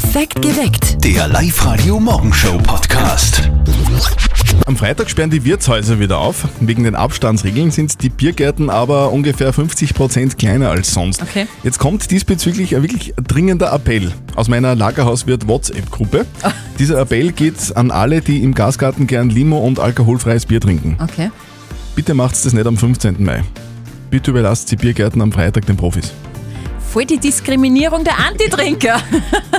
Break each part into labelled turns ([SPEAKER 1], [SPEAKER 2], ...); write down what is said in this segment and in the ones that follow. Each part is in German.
[SPEAKER 1] Perfekt geweckt.
[SPEAKER 2] Der Live-Radio Morgenshow Podcast.
[SPEAKER 3] Am Freitag sperren die Wirtshäuser wieder auf. Wegen den Abstandsregeln sind die Biergärten aber ungefähr 50% kleiner als sonst.
[SPEAKER 4] Okay.
[SPEAKER 3] Jetzt kommt diesbezüglich ein wirklich dringender Appell aus meiner Lagerhauswirt WhatsApp-Gruppe. Dieser Appell geht an alle, die im Gasgarten gern Limo und alkoholfreies Bier trinken.
[SPEAKER 4] Okay.
[SPEAKER 3] Bitte macht's das nicht am 15. Mai. Bitte überlasst die Biergärten am Freitag den Profis.
[SPEAKER 4] Voll die Diskriminierung der Antitrinker.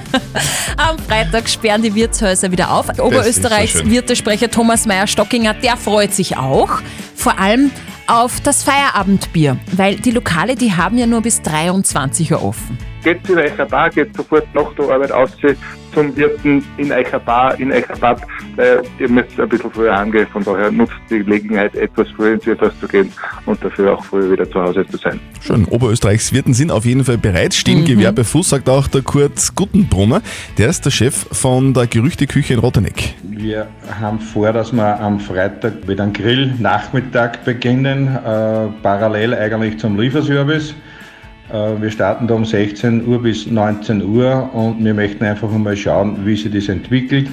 [SPEAKER 4] Am Freitag sperren die Wirtshäuser wieder auf. Oberösterreichs
[SPEAKER 3] so.
[SPEAKER 4] Wirtesprecher Thomas Meyer-Stockinger, der freut sich auch. Vor allem auf das Feierabendbier, weil die Lokale, die haben ja nur bis 23 Uhr offen.
[SPEAKER 5] Geht in eurer Bar, geht sofort nach der Arbeit aus zum Wirten in eurer Bar, in eurer Pub. Äh, ihr müsst ein bisschen früher heimgehen, von daher nutzt die Gelegenheit, etwas früher ins Wirtshaus zu gehen und dafür auch früher wieder zu Hause zu sein.
[SPEAKER 3] Schön. Oberösterreichs Wirten sind auf jeden Fall bereit. Stehen Gewerbefuß, sagt auch der Kurt Guttenbrunner. Der ist der Chef von der Gerüchteküche in Rotteneck.
[SPEAKER 6] Wir haben vor, dass wir am Freitag mit einem Grill-Nachmittag beginnen, äh, parallel eigentlich zum Lieferservice. Äh, wir starten da um 16 Uhr bis 19 Uhr und wir möchten einfach mal schauen, wie sich das entwickelt,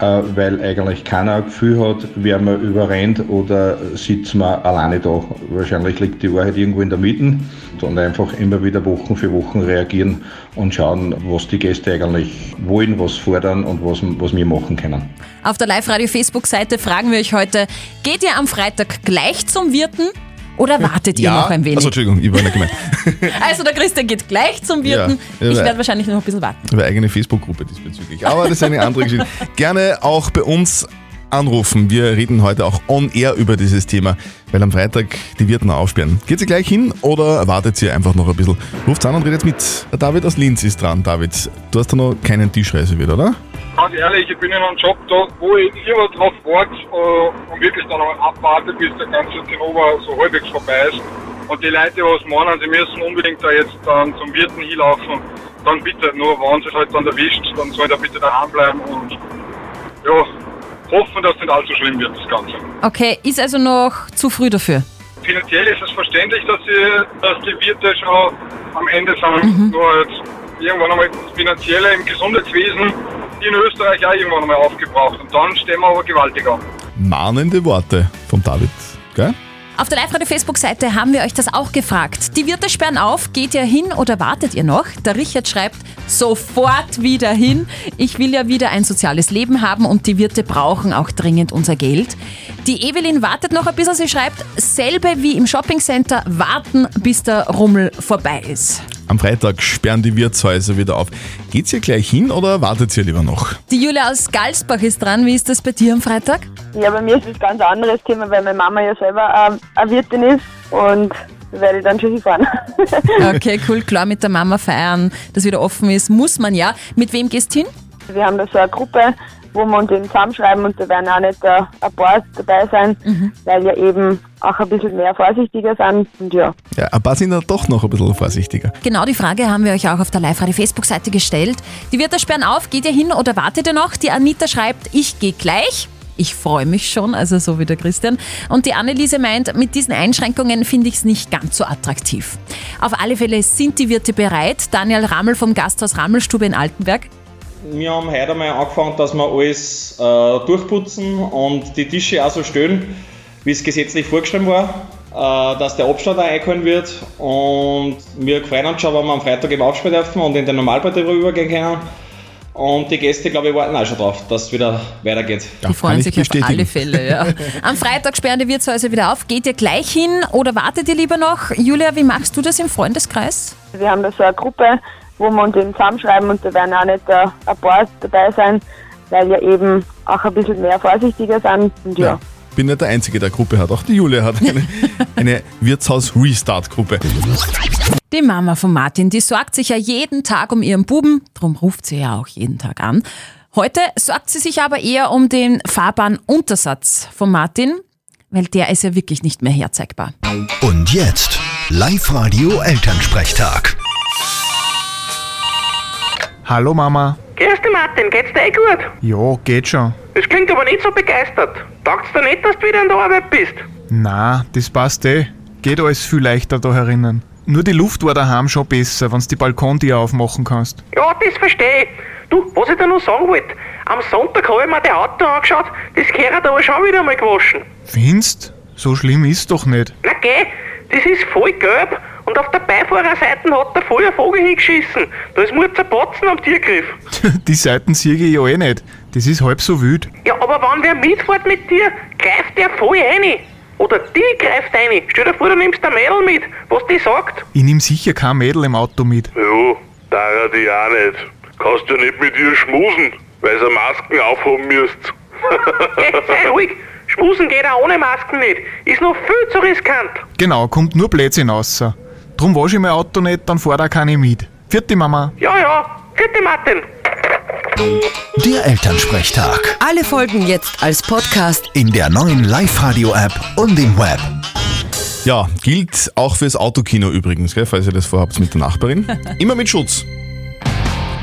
[SPEAKER 6] äh, weil eigentlich keiner ein Gefühl hat, wer man überrennt oder sitzt man alleine da. Wahrscheinlich liegt die Wahrheit irgendwo in der Mitte und einfach immer wieder Wochen für Wochen reagieren und schauen, was die Gäste eigentlich wollen, was fordern und was, was wir machen können.
[SPEAKER 4] Auf der Live-Radio-Facebook-Seite fragen wir euch heute, geht ihr am Freitag gleich zum Wirten oder wartet ihr noch ein wenig?
[SPEAKER 3] Also Entschuldigung, ich war nicht gemeint.
[SPEAKER 4] Also der Christian geht gleich zum Wirten.
[SPEAKER 3] Ja,
[SPEAKER 4] ich
[SPEAKER 3] ja.
[SPEAKER 4] werde wahrscheinlich noch ein bisschen warten.
[SPEAKER 3] Eine eigene Facebook-Gruppe diesbezüglich. Aber das ist eine andere Geschichte. Gerne auch bei uns anrufen. Wir reden heute auch on air über dieses Thema, weil am Freitag die Wirten aufsperren. Geht sie gleich hin oder wartet sie einfach noch ein bisschen? Ruft an und redet mit. Der David aus Linz ist dran. David, du hast da noch keinen Tischreise wieder, oder?
[SPEAKER 7] Ganz ehrlich, ich bin in einem Job da, wo ich lieber drauf warte äh, und wirklich dann abwarte, bis der ganze Zinnober so halbwegs vorbei ist. Und die Leute, die was meinen, sie müssen unbedingt da jetzt dann zum Wirten hinlaufen, dann bitte, nur wenn sie es halt dann erwischt, dann soll er bitte daheim bleiben und ja, hoffen, dass nicht allzu schlimm wird, das Ganze.
[SPEAKER 4] Okay, ist also noch zu früh dafür.
[SPEAKER 7] Finanziell ist es verständlich, dass, sie, dass die Wirte schon am Ende sind. Nur jetzt irgendwann einmal das Finanzielle im Gesundheitswesen in Österreich auch irgendwann einmal aufgebraucht. Und dann stehen wir aber gewaltig an.
[SPEAKER 3] Mahnende Worte vom David. Gell?
[SPEAKER 4] Auf der Live-Radio-Facebook-Seite haben wir euch das auch gefragt. Die Wirte sperren auf, geht ihr hin oder wartet ihr noch? Der Richard schreibt, sofort wieder hin. Ich will ja wieder ein soziales Leben haben und die Wirte brauchen auch dringend unser Geld. Die Evelyn wartet noch ein bisschen, sie schreibt, selbe wie im Shoppingcenter, warten bis der Rummel vorbei ist.
[SPEAKER 3] Am Freitag sperren die Wirtshäuser wieder auf. Geht's ihr gleich hin oder wartet ihr lieber noch?
[SPEAKER 4] Die Julia aus Galsbach ist dran. Wie ist das bei dir am Freitag?
[SPEAKER 8] Ja, bei mir ist es ein ganz anderes Thema, weil meine Mama ja selber ähm, eine Wirtin ist und werde ich dann schon hinfahren.
[SPEAKER 4] Okay, cool, klar, mit der Mama feiern, das wieder offen ist, muss man ja. Mit wem gehst du hin?
[SPEAKER 8] Wir haben da so eine Gruppe, wo wir uns eben zusammenschreiben und da werden auch nicht äh, ein paar dabei sein, weil wir eben auch ein bisschen mehr vorsichtiger sind. Und ja,
[SPEAKER 3] Ja, ein paar sind da doch noch ein bisschen vorsichtiger.
[SPEAKER 4] Genau die Frage haben wir euch auch auf der Live-Radio-Facebook-Seite gestellt. Die Wirte sperren auf, geht ihr hin oder wartet ihr noch? Die Anita schreibt, ich gehe gleich. Ich freue mich schon, also so wie der Christian. Und die Anneliese meint, mit diesen Einschränkungen finde ich es nicht ganz so attraktiv. Auf alle Fälle sind die Wirte bereit. Daniel Rammel vom Gasthaus Rammelstube in Altenberg.
[SPEAKER 9] Wir haben heute einmal angefangen, dass wir alles äh, durchputzen und die Tische auch so stellen, wie es gesetzlich vorgeschrieben war, äh, dass der Abstand auch eingehalten wird. Und wir freuen uns schon, wenn wir am Freitag eben aufspielen dürfen und in den Normalbetrieb übergehen können. Und die Gäste, glaube ich, warten auch schon drauf, dass es wieder weitergeht.
[SPEAKER 3] Ja,
[SPEAKER 4] Die freuen
[SPEAKER 3] kann ich
[SPEAKER 4] sich auf alle Fälle. Ja. Am Freitag sperren die Wirtshäuser wieder auf. Geht ihr gleich hin oder wartet ihr lieber noch? Julia, wie machst du das im Freundeskreis?
[SPEAKER 8] wir haben da so eine Gruppe, wo wir uns eben zusammenschreiben und da werden auch nicht äh, ein paar dabei sein, weil wir eben auch ein bisschen mehr vorsichtiger sind. Und ja.
[SPEAKER 3] Ja. Bin nicht der Einzige, der Gruppe hat. Auch die Julia hat eine, eine Wirtshaus-Restart-Gruppe.
[SPEAKER 4] Die Mama von Martin, die sorgt sich ja jeden Tag um ihren Buben, darum ruft sie ja auch jeden Tag an. Heute sorgt sie sich aber eher um den fahrbaren Untersatz von Martin, weil der ist ja wirklich nicht mehr herzeigbar.
[SPEAKER 2] Und jetzt Live-Radio Elternsprechtag.
[SPEAKER 10] Hallo Mama.
[SPEAKER 11] Grüß dich Martin, geht's dir eh gut?
[SPEAKER 10] Ja, geht schon.
[SPEAKER 11] Das klingt aber nicht so begeistert. Taugt's dir nicht, dass du wieder in der Arbeit bist?
[SPEAKER 10] Na, das passt eh. Geht alles viel leichter da herinnen. Nur die Luft war daheim schon besser, wenn du die Balkontür aufmachen kannst.
[SPEAKER 11] Ja, das verstehe ich. Du, was ich da noch sagen wollte, am Sonntag habe ich mir das Auto angeschaut, das gehört aber schon wieder mal gewaschen.
[SPEAKER 10] Findest? So schlimm ist doch nicht.
[SPEAKER 11] Na geh, das ist voll gelb und auf der Beifahrerseite hat der voll ein Vogel hingeschissen. Da ist mir zerplatzen am Tiergriff.
[SPEAKER 10] Die Seiten sehe ich ja eh nicht. Das ist halb so wild.
[SPEAKER 11] Ja, aber wenn wer mitfährt mit dir, greift der voll rein. Oder die greift rein. Stell dir vor, du nimmst ein Mädel mit, was die sagt.
[SPEAKER 10] Ich nehm sicher kein Mädel im Auto mit.
[SPEAKER 1] Ja, da die auch nicht. Kannst ja nicht mit ihr schmusen, weil sie Masken aufhaben müsst.
[SPEAKER 11] Geh, sei ruhig. Schmusen geht auch ohne Masken nicht. Ist noch viel zu riskant.
[SPEAKER 10] Genau, kommt nur Blödsinn raus. Drum wasche ich mein Auto nicht, dann fahr da keine mit. Vierte Mama.
[SPEAKER 11] Ja, ja. Vierte Martin.
[SPEAKER 2] Der Elternsprechtag.
[SPEAKER 12] Alle Folgen jetzt als Podcast.
[SPEAKER 2] In der neuen Live-Radio-App und im Web.
[SPEAKER 3] Ja, gilt auch fürs Autokino übrigens, gell, falls ihr das vorhabt mit der Nachbarin. Immer mit Schutz.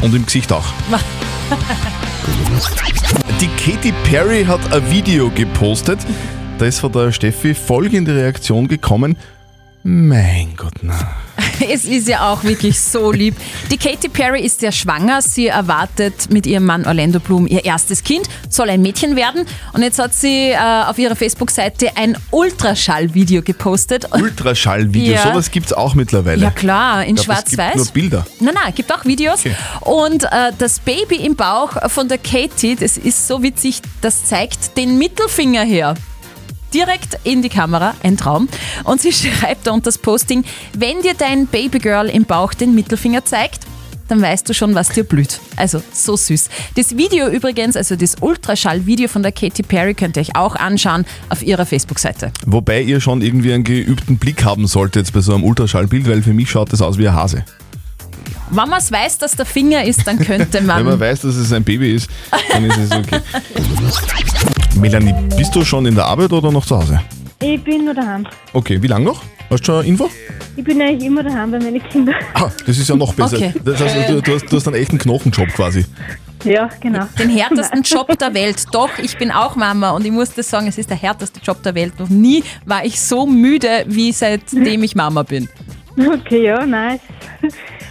[SPEAKER 3] Und im Gesicht auch. Die Katy Perry hat ein Video gepostet. Da ist von der Steffi folgende Reaktion gekommen. Mein Gott, na.
[SPEAKER 4] Es ist ja auch wirklich so lieb. Die Katy Perry ist ja schwanger. Sie erwartet mit ihrem Mann Orlando Bloom ihr erstes Kind, soll ein Mädchen werden. Und jetzt hat sie äh, auf ihrer Facebook-Seite ein Ultraschall-Video gepostet.
[SPEAKER 3] Ultraschallvideo,
[SPEAKER 4] Ja.
[SPEAKER 3] sowas gibt es auch mittlerweile.
[SPEAKER 4] Ja klar, in Schwarz-Weiß.
[SPEAKER 3] nur Bilder.
[SPEAKER 4] Nein, nein, gibt auch Videos.
[SPEAKER 3] Okay.
[SPEAKER 4] Und äh, das Baby im Bauch von der Katie, das ist so witzig, das zeigt den Mittelfinger her. Direkt in die Kamera, ein Traum. Und sie schreibt da unter das Posting, wenn dir dein Babygirl im Bauch den Mittelfinger zeigt, dann weißt du schon, was dir blüht. Also so süß. Das Video übrigens, also das Ultraschall-Video von der Katy Perry könnt ihr euch auch anschauen auf ihrer Facebook-Seite.
[SPEAKER 3] Wobei ihr schon irgendwie einen geübten Blick haben solltet bei so einem Ultraschallbild, weil für mich schaut das aus wie ein Hase.
[SPEAKER 4] Wenn man es weiß, dass der Finger ist, dann könnte
[SPEAKER 3] Wenn man
[SPEAKER 4] man...
[SPEAKER 3] weiß, dass es ein Baby ist, dann ist es okay. Melanie, bist du schon in der Arbeit oder noch zu Hause?
[SPEAKER 13] Ich bin nur daheim.
[SPEAKER 3] Okay, wie lange noch? Hast du schon eine Info?
[SPEAKER 13] Ich bin eigentlich immer daheim bei meinen Kindern.
[SPEAKER 3] Ah, das ist ja noch besser.
[SPEAKER 4] Okay.
[SPEAKER 3] Das heißt, du, du, hast, du hast einen echten Knochenjob quasi.
[SPEAKER 13] Ja, genau.
[SPEAKER 4] Den härtesten Job der Welt. Doch, ich bin auch Mama und ich muss das sagen, es ist der härteste Job der Welt. Noch nie war ich so müde, wie seitdem ich Mama bin.
[SPEAKER 13] Okay, ja, nice.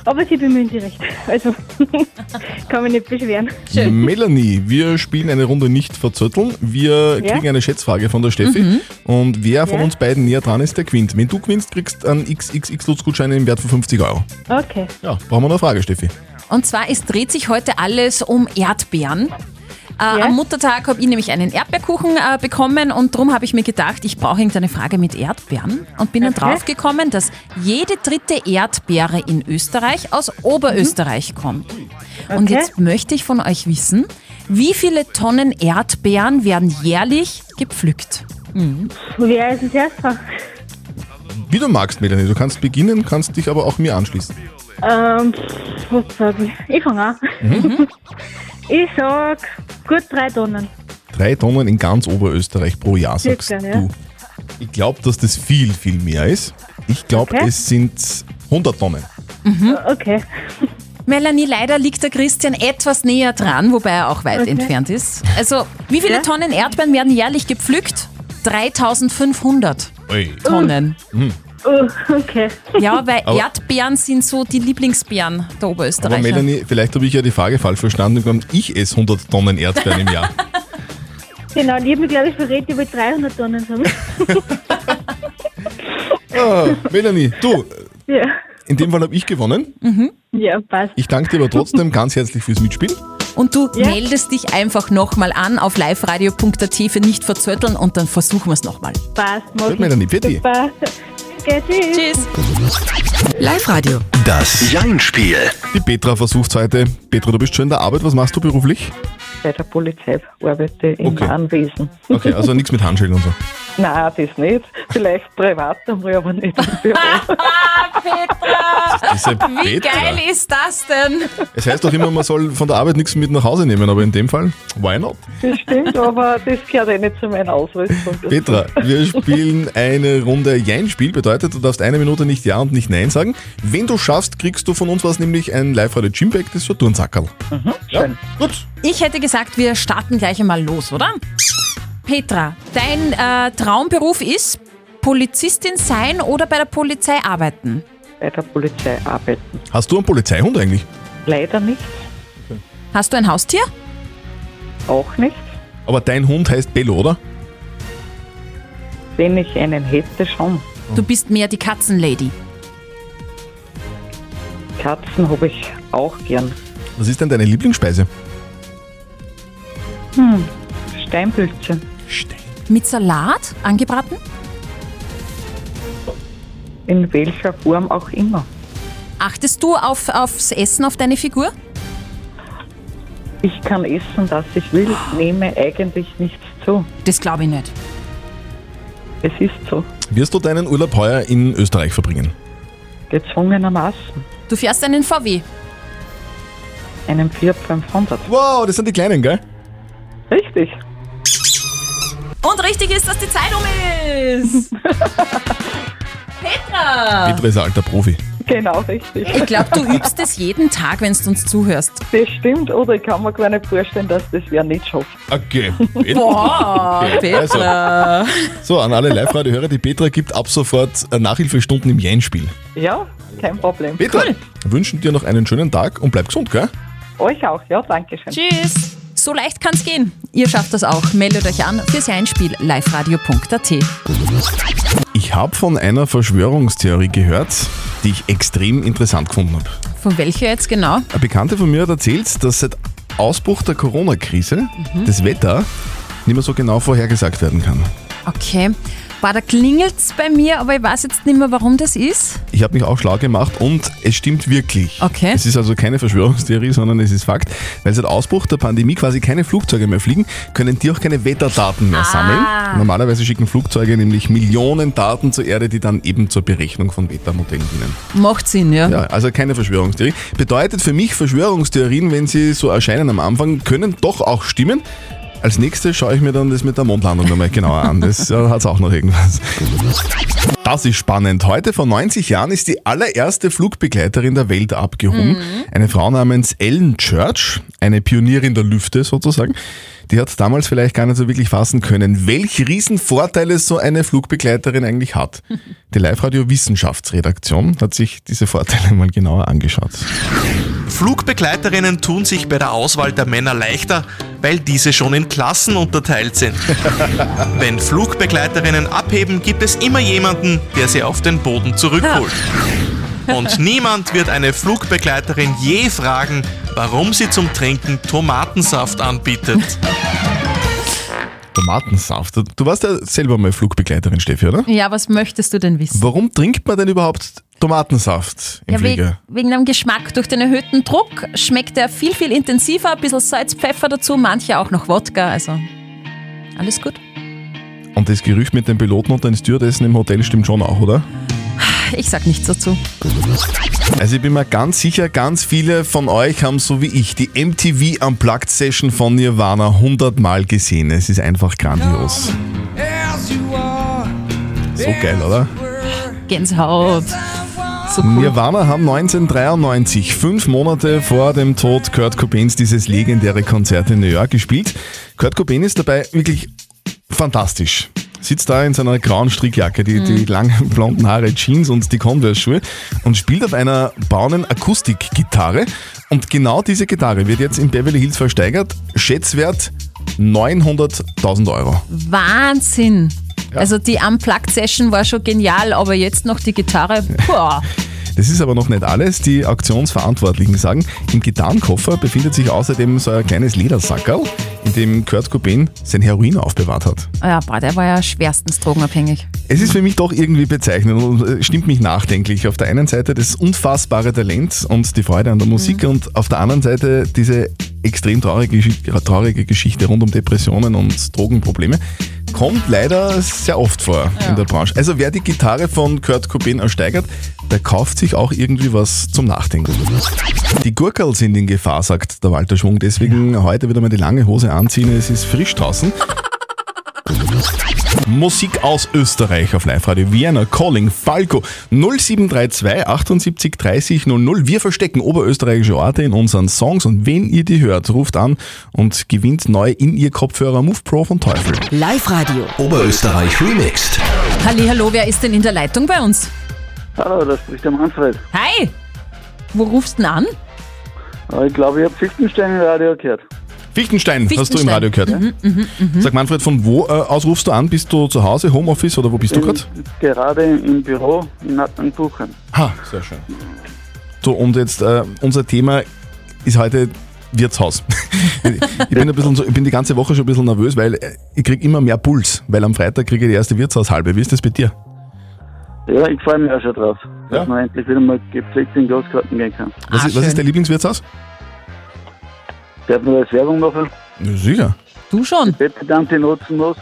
[SPEAKER 13] Aber sie bemühen sich recht. Also, kann mich nicht beschweren.
[SPEAKER 3] Melanie, wir spielen eine Runde nicht verzötteln. Wir
[SPEAKER 13] Ja.
[SPEAKER 3] kriegen eine Schätzfrage von der Steffi.
[SPEAKER 4] Mhm.
[SPEAKER 3] Und wer von
[SPEAKER 13] Ja.
[SPEAKER 3] uns beiden näher dran ist, der gewinnt. Wenn du gewinnst, kriegst du einen XXX-Lutz-Gutschein im Wert von 50 Euro.
[SPEAKER 13] Okay.
[SPEAKER 3] Ja, brauchen wir noch eine Frage, Steffi.
[SPEAKER 4] Und zwar, es dreht sich heute alles um Erdbeeren. Äh, Am Muttertag habe ich nämlich einen Erdbeerkuchen äh, bekommen und darum habe ich mir gedacht, ich brauche irgendeine Frage mit Erdbeeren und bin dann
[SPEAKER 13] Okay.
[SPEAKER 4] draufgekommen, dass jede dritte Erdbeere in Österreich aus Oberösterreich kommt. Und
[SPEAKER 13] Okay.
[SPEAKER 4] jetzt möchte ich von euch wissen, wie viele Tonnen Erdbeeren werden jährlich gepflückt?
[SPEAKER 13] Wer ist das erste?
[SPEAKER 3] Wie du magst, Melanie. Du kannst beginnen, kannst dich aber auch mir anschließen.
[SPEAKER 13] Ähm, was sag ich? Ich fange an.
[SPEAKER 3] Mhm.
[SPEAKER 13] Ich sag gut drei Tonnen.
[SPEAKER 3] Drei Tonnen in ganz Oberösterreich pro Jahr, sagst
[SPEAKER 13] Circa, ja.
[SPEAKER 3] du. Ich glaube, dass das viel, viel mehr ist. Ich glaube,
[SPEAKER 13] Okay.
[SPEAKER 3] es sind 100 Tonnen.
[SPEAKER 13] Okay.
[SPEAKER 4] Melanie, leider liegt der Christian etwas näher dran, wobei er auch weit
[SPEAKER 13] Okay.
[SPEAKER 4] entfernt ist. Also, wie viele
[SPEAKER 13] Ja.
[SPEAKER 4] Tonnen Erdbeeren werden jährlich gepflückt? 3500
[SPEAKER 3] Ui.
[SPEAKER 4] Tonnen.
[SPEAKER 13] Oh, okay.
[SPEAKER 4] Ja, weil
[SPEAKER 3] Aber-
[SPEAKER 4] Erdbeeren sind so die Lieblingsbeeren der
[SPEAKER 3] Aber
[SPEAKER 4] Oberösterreicher.
[SPEAKER 3] Melanie, vielleicht habe ich ja die Frage falsch verstanden und ich esse 100 Tonnen Erdbeeren im Jahr.
[SPEAKER 13] Genau, und ich habe mich, glaube ich, verrät, ich will 300 Tonnen sagen.
[SPEAKER 3] ah, Melanie, du,
[SPEAKER 13] ja.
[SPEAKER 3] in dem Fall habe ich gewonnen.
[SPEAKER 13] Ja, passt.
[SPEAKER 3] Ich danke dir aber trotzdem ganz herzlich fürs Mitspielen.
[SPEAKER 4] Und du
[SPEAKER 13] Ja.
[SPEAKER 4] meldest dich einfach nochmal an auf liveradio.at für nicht verzötteln und dann versuchen wir es nochmal.
[SPEAKER 13] Passt. mach
[SPEAKER 3] Gut,
[SPEAKER 13] ich.
[SPEAKER 3] Melanie, bitte.
[SPEAKER 13] Super. Okay, tschüss.
[SPEAKER 4] Tschüss.
[SPEAKER 12] Live-Radio.
[SPEAKER 2] Das Jein-Spiel.
[SPEAKER 3] Die Petra versucht heute. Petra, du bist schon in der Arbeit. Was machst du beruflich?
[SPEAKER 14] Bei der Polizei arbeite im
[SPEAKER 3] Okay.
[SPEAKER 14] Anwesen.
[SPEAKER 3] Okay, also nichts mit Handschellen und so.
[SPEAKER 14] Nein, das nicht. Vielleicht privat einmal, aber nicht im Büro.
[SPEAKER 3] Diese
[SPEAKER 4] Wie
[SPEAKER 3] Petra.
[SPEAKER 4] geil ist das denn?
[SPEAKER 3] Es heißt doch immer, man soll von der Arbeit nichts mit nach Hause nehmen, aber in dem Fall, why not?
[SPEAKER 14] Das stimmt, aber das gehört eh nicht zu meiner Ausrüstung.
[SPEAKER 3] Petra, wir spielen eine Runde Jein-Spiel. Bedeutet, du darfst eine Minute nicht Ja und nicht Nein sagen. Wenn du schaffst, kriegst du von uns was, nämlich ein Live-Radio Gymbag, das ist so ein Turnsackerl. Ja, gut.
[SPEAKER 4] Ich hätte gesagt, wir starten gleich einmal los, oder? Petra, dein äh, Traumberuf ist Polizistin sein oder bei der Polizei arbeiten?
[SPEAKER 14] Bei der Polizei arbeiten.
[SPEAKER 3] Hast du einen Polizeihund eigentlich?
[SPEAKER 14] Leider nicht.
[SPEAKER 4] Hast du ein Haustier?
[SPEAKER 14] Auch nicht.
[SPEAKER 3] Aber dein Hund heißt Bello, oder?
[SPEAKER 14] Wenn ich einen hätte, schon.
[SPEAKER 4] Du bist mehr die Katzenlady.
[SPEAKER 14] Katzen habe ich auch gern.
[SPEAKER 3] Was ist denn deine Lieblingsspeise?
[SPEAKER 14] Hm, Steinpilze.
[SPEAKER 4] Mit Salat angebraten?
[SPEAKER 14] In welcher Form auch immer.
[SPEAKER 4] Achtest du auf, aufs Essen auf deine Figur?
[SPEAKER 14] Ich kann essen, was ich will, nehme eigentlich nichts zu.
[SPEAKER 4] Das glaube ich nicht.
[SPEAKER 14] Es ist so.
[SPEAKER 3] Wirst du deinen Urlaub heuer in Österreich verbringen?
[SPEAKER 14] Gezwungenermaßen.
[SPEAKER 4] Du fährst einen VW.
[SPEAKER 14] Einen Fiat 500.
[SPEAKER 3] Wow, das sind die kleinen, gell?
[SPEAKER 14] Richtig.
[SPEAKER 4] Und richtig ist, dass die Zeit um ist. Petra!
[SPEAKER 3] Petra ist ein alter Profi.
[SPEAKER 14] Genau, richtig.
[SPEAKER 4] Ich glaube, du übst es jeden Tag, wenn du uns zuhörst.
[SPEAKER 14] Das stimmt, oder ich kann mir gar nicht vorstellen, dass das wer nicht schafft.
[SPEAKER 3] Okay.
[SPEAKER 4] Boah, Petra.
[SPEAKER 3] Also, so, an alle Live-Radio-Hörer, die Petra gibt ab sofort äh, Nachhilfestunden im Jein-Spiel.
[SPEAKER 14] Ja, kein Problem.
[SPEAKER 3] Petra, wünschen dir noch einen schönen Tag und bleib gesund, gell?
[SPEAKER 14] Euch auch, ja, danke schön.
[SPEAKER 4] Tschüss. So leicht kann's gehen. Ihr schafft das auch. Meldet euch an fürs Einspiel liveradio.at.
[SPEAKER 3] Ich habe von einer Verschwörungstheorie gehört, die ich extrem interessant gefunden habe.
[SPEAKER 4] Von welcher jetzt genau?
[SPEAKER 3] Eine Bekannte von mir hat erzählt, dass seit Ausbruch der Corona-Krise
[SPEAKER 4] Mhm.
[SPEAKER 3] das Wetter nicht mehr so genau vorhergesagt werden kann.
[SPEAKER 4] Okay. Boah, da klingelt's bei mir, aber ich weiß jetzt nicht mehr, warum das ist.
[SPEAKER 3] Ich habe mich auch schlau gemacht und es stimmt wirklich.
[SPEAKER 4] Okay.
[SPEAKER 3] Es ist also keine Verschwörungstheorie, sondern es ist Fakt. Weil seit Ausbruch der Pandemie quasi keine Flugzeuge mehr fliegen, können die auch keine Wetterdaten mehr
[SPEAKER 4] Ah.
[SPEAKER 3] sammeln. Normalerweise schicken Flugzeuge nämlich Millionen Daten zur Erde, die dann eben zur Berechnung von Wettermodellen dienen.
[SPEAKER 4] Macht Sinn, ja.
[SPEAKER 3] Ja, also keine Verschwörungstheorie. Bedeutet für mich, Verschwörungstheorien, wenn sie so erscheinen am Anfang, können doch auch stimmen. Als nächstes schaue ich mir dann das mit der Mondlandung nochmal genauer an. Das äh, hat auch noch irgendwas. Das ist spannend. Heute vor 90 Jahren ist die allererste Flugbegleiterin der Welt abgehoben. Eine Frau namens Ellen Church, eine Pionierin der Lüfte sozusagen. Die hat damals vielleicht gar nicht so wirklich fassen können, welche Riesenvorteile so eine Flugbegleiterin eigentlich hat. Die Live-Radio Wissenschaftsredaktion hat sich diese Vorteile mal genauer angeschaut.
[SPEAKER 15] Flugbegleiterinnen tun sich bei der Auswahl der Männer leichter, weil diese schon in Klassen unterteilt sind. Wenn Flugbegleiterinnen abheben, gibt es immer jemanden, der sie auf den Boden zurückholt. Und niemand wird eine Flugbegleiterin je fragen, warum sie zum Trinken Tomatensaft anbietet.
[SPEAKER 3] Tomatensaft. Du warst ja selber mal Flugbegleiterin, Steffi, oder?
[SPEAKER 4] Ja, was möchtest du denn wissen?
[SPEAKER 3] Warum trinkt man denn überhaupt Tomatensaft im
[SPEAKER 4] Ja, wegen,
[SPEAKER 3] Flieger?
[SPEAKER 4] wegen dem Geschmack. Durch den erhöhten Druck schmeckt er viel, viel intensiver. Ein bisschen Salz, Pfeffer dazu, manche auch noch Wodka. Also alles gut.
[SPEAKER 3] Und das Gerücht mit den Piloten und den Stewardessen im Hotel stimmt schon auch, oder?
[SPEAKER 4] Ich sag nichts dazu.
[SPEAKER 3] Also ich bin mir ganz sicher, ganz viele von euch haben so wie ich die MTV Unplugged Session von Nirvana 100 Mal gesehen. Es ist einfach grandios. So geil, oder?
[SPEAKER 4] Gänsehaut. So cool.
[SPEAKER 3] Nirvana haben 1993, fünf Monate vor dem Tod Kurt Cobains, dieses legendäre Konzert in New York gespielt. Kurt Cobain ist dabei wirklich fantastisch. Sitzt da in seiner grauen Strickjacke, die, die langen blonden Haare, Jeans und die Converse-Schuhe und spielt auf einer braunen Akustikgitarre. Und genau diese Gitarre wird jetzt in Beverly Hills versteigert. Schätzwert 900.000 Euro.
[SPEAKER 4] Wahnsinn. Also die Unplugged-Session war schon genial, aber jetzt noch die Gitarre. Boah.
[SPEAKER 3] Das ist aber noch nicht alles. Die Auktionsverantwortlichen sagen, im Gitarrenkoffer befindet sich außerdem so ein kleines Ledersackerl, in dem Kurt Cobain sein Heroin aufbewahrt hat.
[SPEAKER 4] Ja, boah, der war ja schwerstens drogenabhängig.
[SPEAKER 3] Es ist für mich doch irgendwie bezeichnend und äh, stimmt mich nachdenklich. Auf der einen Seite das unfassbare Talent und die Freude an der Musik und auf der anderen Seite diese extrem traurige, traurige Geschichte rund um Depressionen und Drogenprobleme. Kommt leider sehr oft vor in der Branche. Also wer die Gitarre von Kurt Cobain ersteigert, der kauft sich auch irgendwie was zum Nachdenken. Die Gurkel sind in Gefahr, sagt der Walter Schwung. Deswegen heute wieder mal die lange Hose anziehen. Es ist frisch draußen. Musik aus Österreich auf Live-Radio Vienna, Calling, Falco 0732 78 30 00. Wir verstecken oberösterreichische Orte in unseren Songs und wenn ihr die hört, ruft an und gewinnt neu in ihr Kopfhörer Move Pro von Teufel.
[SPEAKER 12] Live-Radio.
[SPEAKER 2] Oberösterreich remixed.
[SPEAKER 4] Halli, hallo, wer ist denn in der Leitung bei uns?
[SPEAKER 16] Hallo, das spricht der Manfred.
[SPEAKER 4] Hi! Wo rufst du denn an?
[SPEAKER 16] Aber ich glaube, ich habe Fichtenstein im Radio gehört.
[SPEAKER 3] Fichtenstein, hast du im
[SPEAKER 16] Fichtenstein.
[SPEAKER 3] Radio gehört.
[SPEAKER 16] Mhm, mhm, mhm.
[SPEAKER 3] Sag Manfred, von wo äh, aus rufst du an? Bist du zu Hause, Homeoffice oder wo bist du
[SPEAKER 16] Bin
[SPEAKER 3] gerade?
[SPEAKER 16] Gerade im Büro in Natternbuchen.
[SPEAKER 3] Ha, sehr schön. So, und jetzt äh, unser Thema ist heute Wirtshaus. ich, bin ein bisschen so, ich bin die ganze Woche schon ein bisschen nervös, weil äh, ich kriege immer mehr Puls, weil am Freitag kriege ich die erste Wirtshaushalbe. Wie ist das bei dir?
[SPEAKER 16] Ja, ich freue mich auch schon drauf, dass man endlich wieder mal gepflegt in Gaskarten gehen kann.
[SPEAKER 3] Was, ist, was ist dein Lieblingswirtshaus?
[SPEAKER 16] Darf man als Werbung machen?
[SPEAKER 3] Ja, sicher.
[SPEAKER 4] Du schon.
[SPEAKER 16] Die Peppi-Tante in Rutzenmoos.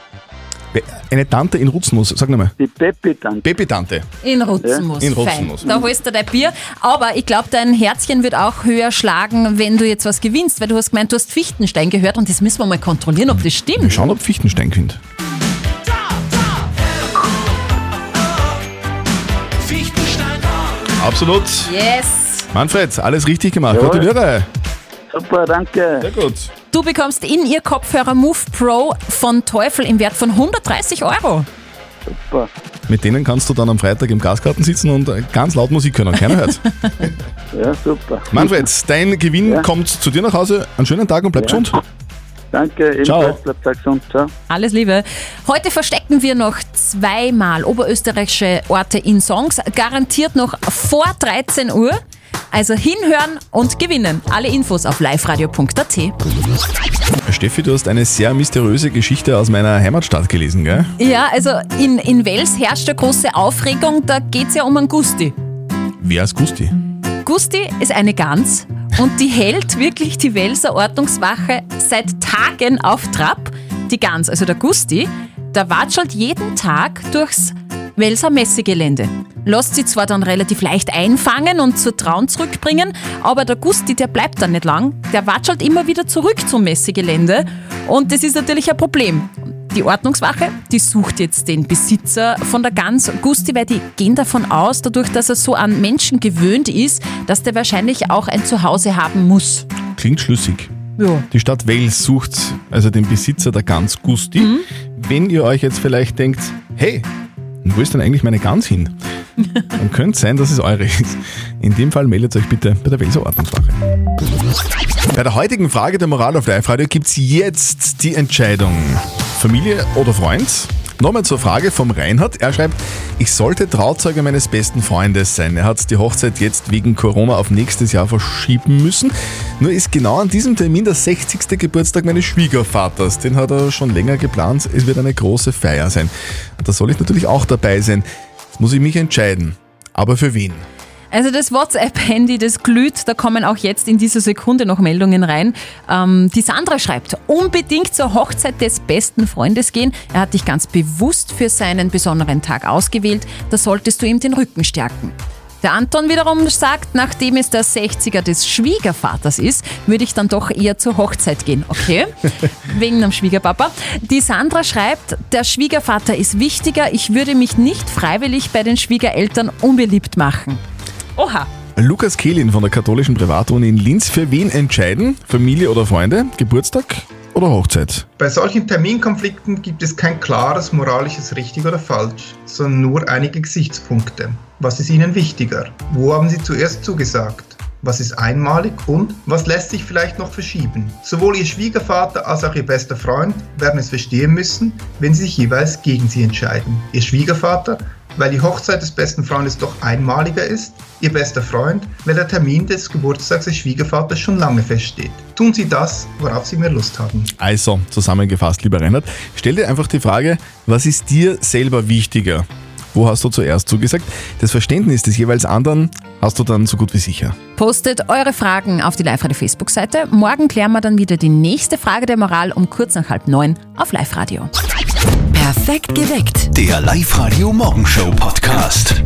[SPEAKER 3] Eine Tante in Rutzenmoos, sag nochmal.
[SPEAKER 16] Die Peppi-Tante.
[SPEAKER 3] Peppi-Tante.
[SPEAKER 4] In Rutzenmoos.
[SPEAKER 3] In
[SPEAKER 4] Fein.
[SPEAKER 3] Rutzenmoos.
[SPEAKER 4] Da holst du dein Bier. Aber ich glaube, dein Herzchen wird auch höher schlagen, wenn du jetzt was gewinnst, weil du hast gemeint, du hast Fichtenstein gehört und das müssen wir mal kontrollieren, ob das
[SPEAKER 3] Wir
[SPEAKER 4] stimmt.
[SPEAKER 3] schauen, ob Fichtenstein gewinnt. Absolut.
[SPEAKER 4] Yes.
[SPEAKER 3] Manfred, alles richtig gemacht.
[SPEAKER 16] Jawohl.
[SPEAKER 3] Gratuliere.
[SPEAKER 16] Super, danke.
[SPEAKER 3] Sehr gut.
[SPEAKER 4] Du bekommst in ihr Kopfhörer Move Pro von Teufel im Wert von 130 Euro.
[SPEAKER 16] Super.
[SPEAKER 3] Mit denen kannst du dann am Freitag im Gasgarten sitzen und äh, ganz laut Musik hören und keiner hört.
[SPEAKER 16] Ja, super.
[SPEAKER 3] Manfred, dein Gewinn kommt zu dir nach Hause. Einen schönen Tag und bleib
[SPEAKER 16] Ja.
[SPEAKER 3] gesund.
[SPEAKER 16] Danke,
[SPEAKER 3] Ciao.
[SPEAKER 16] ebenfalls. Bleibt gesund. Ciao.
[SPEAKER 4] Alles Liebe. Heute verstecken wir noch zweimal oberösterreichische Orte in Songs, garantiert noch vor 13 Uhr. Also hinhören und gewinnen. Alle Infos auf liveradio.at.
[SPEAKER 3] Steffi, du hast eine sehr mysteriöse Geschichte aus meiner Heimatstadt gelesen, gell?
[SPEAKER 4] Ja, also in, in Wels herrscht ja große Aufregung, da geht es ja um einen Gusti.
[SPEAKER 3] Wer ist Gusti?
[SPEAKER 4] Gusti ist eine Gans und die hält wirklich die Welser Ordnungswache seit Tagen auf Trab. Die Gans, also der Gusti, der watschelt jeden Tag durchs Welser Messegelände. Lässt sie zwar dann relativ leicht einfangen und zur Traun zurückbringen, aber der Gusti, der bleibt dann nicht lang. Der watschelt immer wieder zurück zum Messegelände und das ist natürlich ein Problem. Die Ordnungswache, die sucht jetzt den Besitzer von der Gans Gusti, weil die gehen davon aus, dadurch, dass er so an Menschen gewöhnt ist, dass der wahrscheinlich auch ein Zuhause haben muss.
[SPEAKER 3] Klingt schlüssig.
[SPEAKER 4] Ja.
[SPEAKER 3] Die Stadt Wels sucht also den Besitzer der Gans Gusti.
[SPEAKER 4] Mhm.
[SPEAKER 3] Wenn ihr euch jetzt vielleicht denkt, hey, wo ist denn eigentlich meine Gans hin? Dann könnte es sein, dass es eure ist. In dem Fall meldet euch bitte bei der Welser Ordnungswache. Bei der heutigen Frage der Moral auf Live-Radio gibt es jetzt die Entscheidung. Familie oder Freund? Nochmal zur Frage vom Reinhard. Er schreibt, ich sollte Trauzeuge meines besten Freundes sein. Er hat die Hochzeit jetzt wegen Corona auf nächstes Jahr verschieben müssen. Nur ist genau an diesem Termin der 60. Geburtstag meines Schwiegervaters. Den hat er schon länger geplant. Es wird eine große Feier sein. Da soll ich natürlich auch dabei sein. Jetzt muss ich mich entscheiden. Aber für wen?
[SPEAKER 4] Also das WhatsApp-Handy, das glüht, da kommen auch jetzt in dieser Sekunde noch Meldungen rein. Ähm, die Sandra schreibt, unbedingt zur Hochzeit des besten Freundes gehen. Er hat dich ganz bewusst für seinen besonderen Tag ausgewählt. Da solltest du ihm den Rücken stärken. Der Anton wiederum sagt, nachdem es der 60er des Schwiegervaters ist, würde ich dann doch eher zur Hochzeit gehen. Okay? Wegen dem Schwiegerpapa. Die Sandra schreibt, der Schwiegervater ist wichtiger. Ich würde mich nicht freiwillig bei den Schwiegereltern unbeliebt machen. Oha.
[SPEAKER 3] Lukas Kehlin von der katholischen Privatuni in Linz. Für wen entscheiden? Familie oder Freunde? Geburtstag oder Hochzeit?
[SPEAKER 17] Bei solchen Terminkonflikten gibt es kein klares moralisches richtig oder falsch, sondern nur einige Gesichtspunkte. Was ist Ihnen wichtiger? Wo haben Sie zuerst zugesagt? Was ist einmalig und was lässt sich vielleicht noch verschieben? Sowohl Ihr Schwiegervater als auch Ihr bester Freund werden es verstehen müssen, wenn sie sich jeweils gegen Sie entscheiden. Ihr Schwiegervater, weil die Hochzeit des besten Freundes doch einmaliger ist, Ihr bester Freund, weil der Termin des Geburtstags des Schwiegervaters schon lange feststeht. Tun Sie das, worauf Sie mehr Lust haben.
[SPEAKER 3] Also, zusammengefasst, lieber Reinhard, stell dir einfach die Frage, was ist dir selber wichtiger? Wo hast du zuerst zugesagt? Das Verständnis des jeweils anderen hast du dann so gut wie sicher.
[SPEAKER 4] Postet eure Fragen auf die Live-Radio Facebook-Seite. Morgen klären wir dann wieder die nächste Frage der Moral um kurz nach halb neun auf Live-Radio.
[SPEAKER 12] Perfekt geweckt.
[SPEAKER 2] Der Live-Radio Morgenshow Podcast.